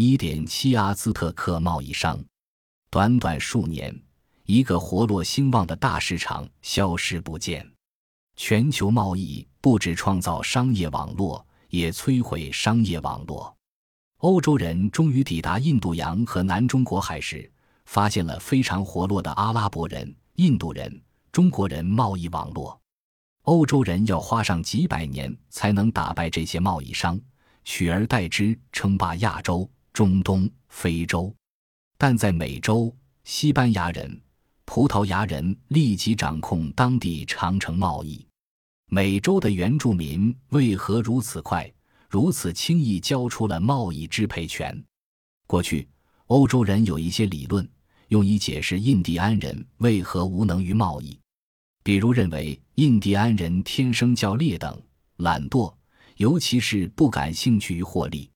一点七阿兹特克贸易商。短短数年，一个活络兴旺的大市场消失不见。全球贸易不止创造商业网络，也摧毁商业网络。欧洲人终于抵达印度洋和南中国海时，发现了非常活络的阿拉伯人、印度人、中国人贸易网络。欧洲人要花上几百年才能打败这些贸易商，取而代之称霸亚洲、中东、非洲。但在美洲，西班牙人、葡萄牙人立即掌控当地长城贸易。美洲的原住民为何如此快、如此轻易交出了贸易支配权？过去，欧洲人有一些理论，用以解释印第安人为何无能于贸易。比如认为印第安人天生较劣等、懒惰，尤其是不感兴趣于获利；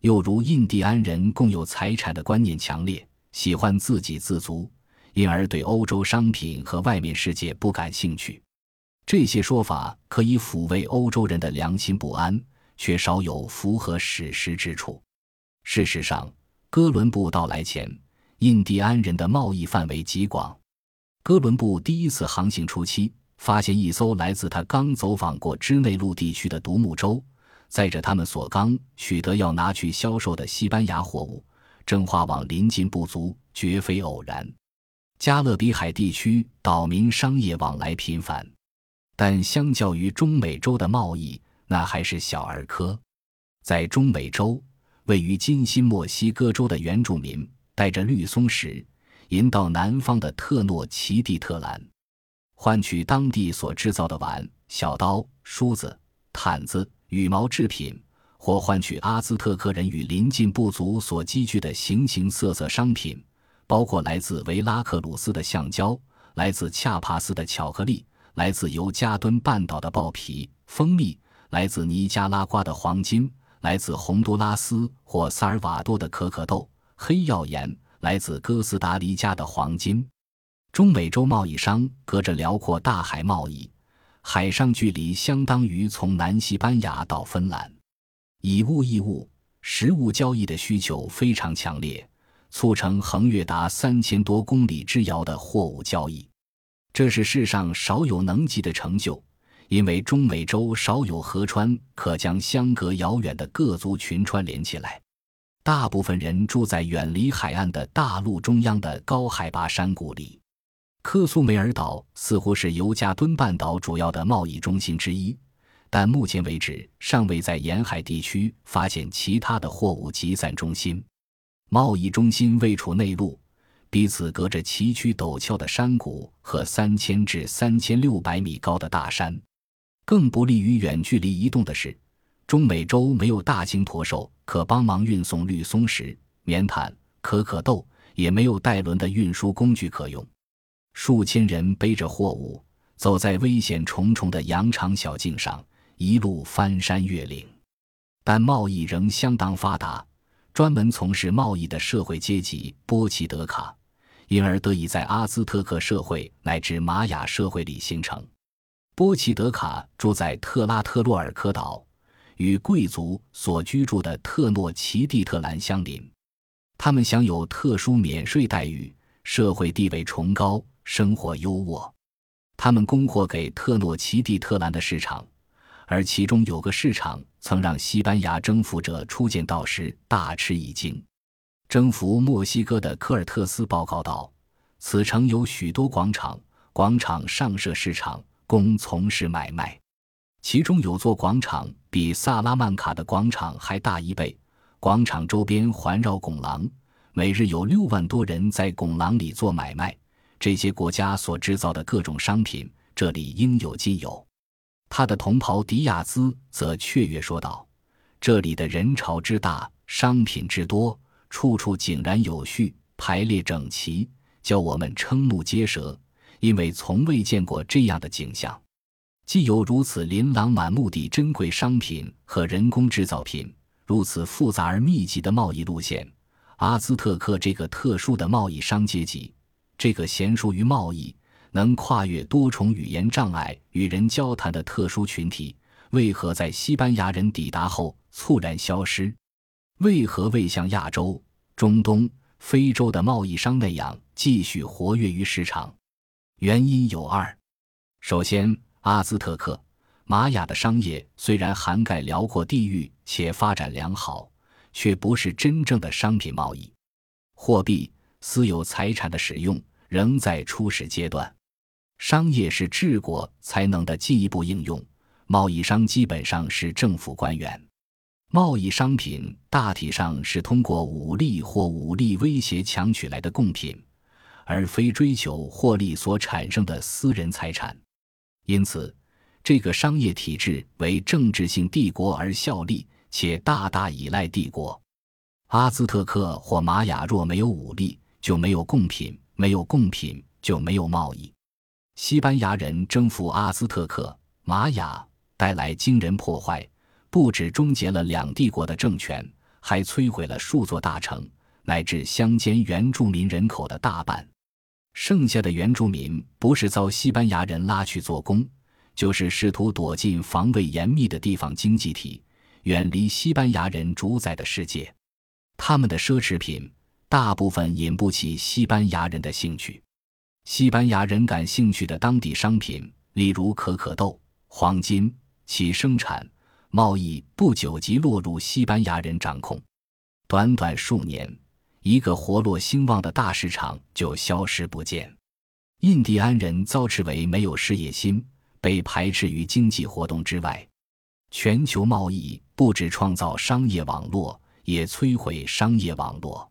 又如印第安人共有财产的观念强烈，喜欢自给自足，因而对欧洲商品和外面世界不感兴趣。这些说法可以抚慰欧洲人的良心不安，却少有符合史实之处。事实上，哥伦布到来前，印第安人的贸易范围极广。哥伦布第一次航行初期，发现一艘来自他刚走访过支内陆地区的独木舟，载着他们所刚取得要拿去销售的西班牙货物，正化往临近不足，绝非偶然。加勒比海地区岛民商业往来频繁，但相较于中美洲的贸易，那还是小儿科。在中美洲，位于今新墨西哥州的原住民带着绿松石。引到南方的特诺奇蒂特兰，换取当地所制造的碗、小刀、梳子、毯子、羽毛制品，或换取阿兹特克人与邻近部族所积聚的形形色色商品，包括来自维拉克鲁斯的橡胶、来自恰帕斯的巧克力、来自尤加敦半岛的豹皮、蜂蜜、来自尼加拉瓜的黄金、来自洪都拉斯或萨尔瓦多的可可豆、黑曜岩。来自哥斯达黎加的黄金，中美洲贸易商隔着辽阔大海贸易，海上距离相当于从南西班牙到芬兰。以物易物，实物交易的需求非常强烈，促成横越达三千多公里之遥的货物交易。这是世上少有能及的成就，因为中美洲少有河川可将相隔遥远的各族群串联起来。大部分人住在远离海岸的大陆中央的高海拔山谷里。科苏梅尔岛似乎是尤加敦半岛主要的贸易中心之一，但目前为止尚未在沿海地区发现其他的货物集散中心。贸易中心位处内陆，彼此隔着崎岖陡峭的山谷和三千至三千六百米高的大山。更不利于远距离移动的是。中美洲没有大型驼兽可帮忙运送绿松石、棉毯、可可豆，也没有带轮的运输工具可用。数千人背着货物，走在危险重重的羊肠小径上，一路翻山越岭。但贸易仍相当发达。专门从事贸易的社会阶级波奇德卡，因而得以在阿兹特克社会乃至玛雅社会里形成。波奇德卡住在特拉特洛尔科岛。与贵族所居住的特诺奇蒂特兰相邻，他们享有特殊免税待遇，社会地位崇高，生活优渥。他们供货给特诺奇蒂特兰的市场，而其中有个市场曾让西班牙征服者初见到时大吃一惊。征服墨西哥的科尔特斯报告道：“此城有许多广场，广场上设市场，供从事买卖。”其中有座广场比萨拉曼卡的广场还大一倍，广场周边环绕拱廊，每日有六万多人在拱廊里做买卖。这些国家所制造的各种商品，这里应有尽有。他的同袍迪亚兹则雀跃说道：“这里的人潮之大，商品之多，处处井然有序，排列整齐，叫我们瞠目结舌，因为从未见过这样的景象。”既有如此琳琅满目的珍贵商品和人工制造品，如此复杂而密集的贸易路线，阿兹特克这个特殊的贸易商阶级，这个娴熟于贸易、能跨越多重语言障碍与人交谈的特殊群体，为何在西班牙人抵达后猝然消失？为何未像亚洲、中东、非洲的贸易商那样继续活跃于市场？原因有二：首先，阿兹特克、玛雅的商业虽然涵盖辽阔地域且发展良好，却不是真正的商品贸易，货币、私有财产的使用仍在初始阶段。商业是治国才能的进一步应用，贸易商基本上是政府官员。贸易商品大体上是通过武力或武力威胁强取来的贡品，而非追求获利所产生的私人财产。因此，这个商业体制为政治性帝国而效力，且大大依赖帝国。阿兹特克或玛雅若没有武力，就没有贡品；没有贡品，就没有贸易。西班牙人征服阿兹特克、玛雅，带来惊人破坏。不止终结了两帝国的政权，还摧毁了数座大城，乃至乡间原住民人口的大半。剩下的原住民不是遭西班牙人拉去做工，就是试图躲进防卫严密的地方经济体，远离西班牙人主宰的世界。他们的奢侈品大部分引不起西班牙人的兴趣。西班牙人感兴趣的当地商品，例如可可豆、黄金，其生产。贸易不久即落入西班牙人掌控，短短数年，一个活络兴旺的大市场就消失不见。印第安人遭斥为没有事业心，被排斥于经济活动之外。全球贸易不止创造商业网络，也摧毁商业网络。